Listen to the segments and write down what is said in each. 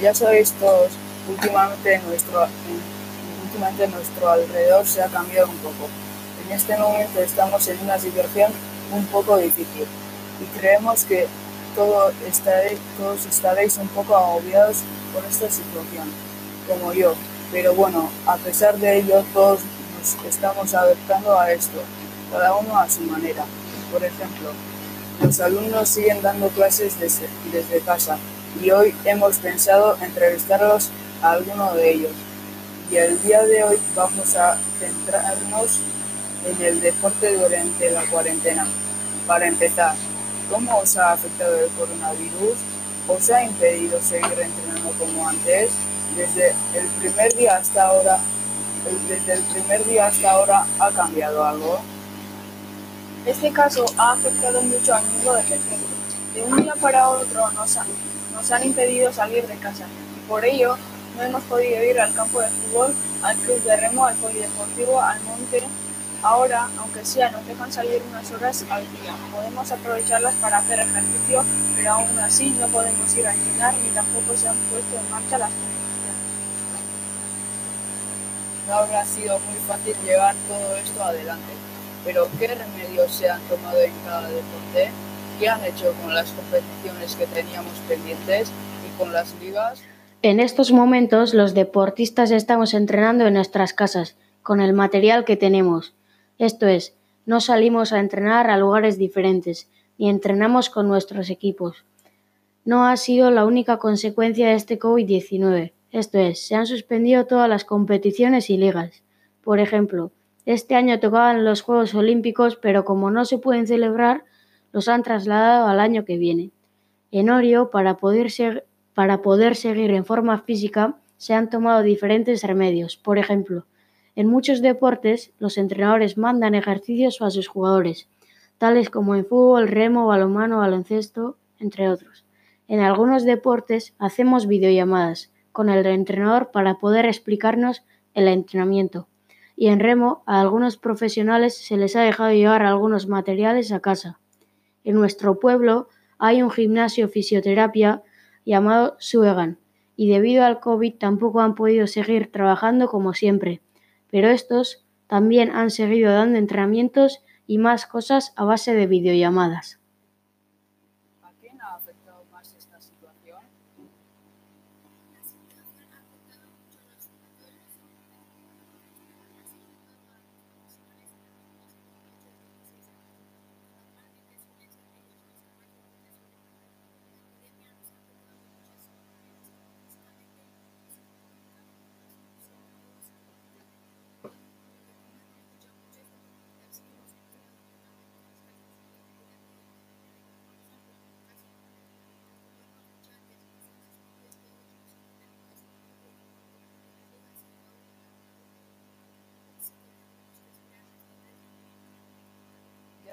ya sabéis todos, últimamente nuestro, últimamente nuestro alrededor se ha cambiado un poco. En este momento estamos en una situación un poco difícil y creemos que todo todos estaréis un poco agobiados por esta situación, como yo. Pero bueno, a pesar de ello, todos nos estamos adaptando a esto, cada uno a su manera. Por ejemplo, los alumnos siguen dando clases desde, desde casa y hoy hemos pensado entrevistarlos a alguno de ellos. Y el día de hoy vamos a centrarnos en el deporte durante la cuarentena. Para empezar, ¿cómo os ha afectado el coronavirus? ¿Os ha impedido seguir entrenando como antes? Desde el primer día hasta ahora, desde el primer día hasta ahora ha cambiado algo. Este caso ha afectado mucho al mundo del deporte. De un día para otro nos han, nos han impedido salir de casa y por ello no hemos podido ir al campo de fútbol, al club de remo, al polideportivo, al monte. Ahora, aunque sea, nos dejan salir unas horas al día. Podemos aprovecharlas para hacer ejercicio, pero aún así no podemos ir a entrenar ni tampoco se han puesto en marcha las. No habrá sido muy fácil llevar todo esto adelante, pero ¿qué remedios se han tomado en cada deporte? ¿Qué han hecho con las competiciones que teníamos pendientes y con las ligas? En estos momentos los deportistas estamos entrenando en nuestras casas, con el material que tenemos. Esto es, no salimos a entrenar a lugares diferentes, ni entrenamos con nuestros equipos. No ha sido la única consecuencia de este COVID-19. Esto es, se han suspendido todas las competiciones y ligas. Por ejemplo, este año tocaban los Juegos Olímpicos, pero como no se pueden celebrar, los han trasladado al año que viene. En Orio, para poder para poder seguir en forma física se han tomado diferentes remedios. Por ejemplo, en muchos deportes los entrenadores mandan ejercicios a sus jugadores, tales como en fútbol, remo, balonmano, baloncesto, entre otros. En algunos deportes hacemos videollamadas con el entrenador para poder explicarnos el entrenamiento. Y en remo a algunos profesionales se les ha dejado llevar algunos materiales a casa. En nuestro pueblo hay un gimnasio fisioterapia llamado Suegan, y debido al COVID tampoco han podido seguir trabajando como siempre, pero estos también han seguido dando entrenamientos y más cosas a base de videollamadas. ¿A quién ha afectado más esta situación?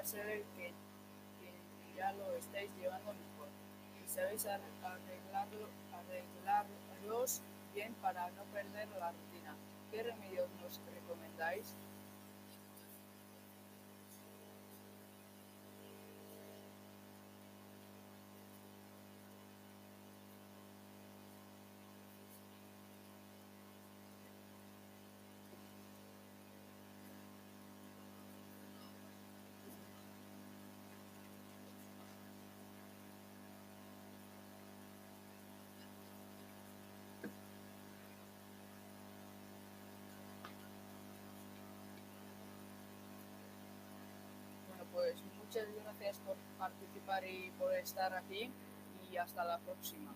Sé que, que ya lo estáis llevando mejor y sabéis ar- arreglarlo, arreglarlos bien para no perder la rutina. ¿Qué remedios nos recomendáis? Muchas gracias por participar y por estar aquí y hasta la próxima.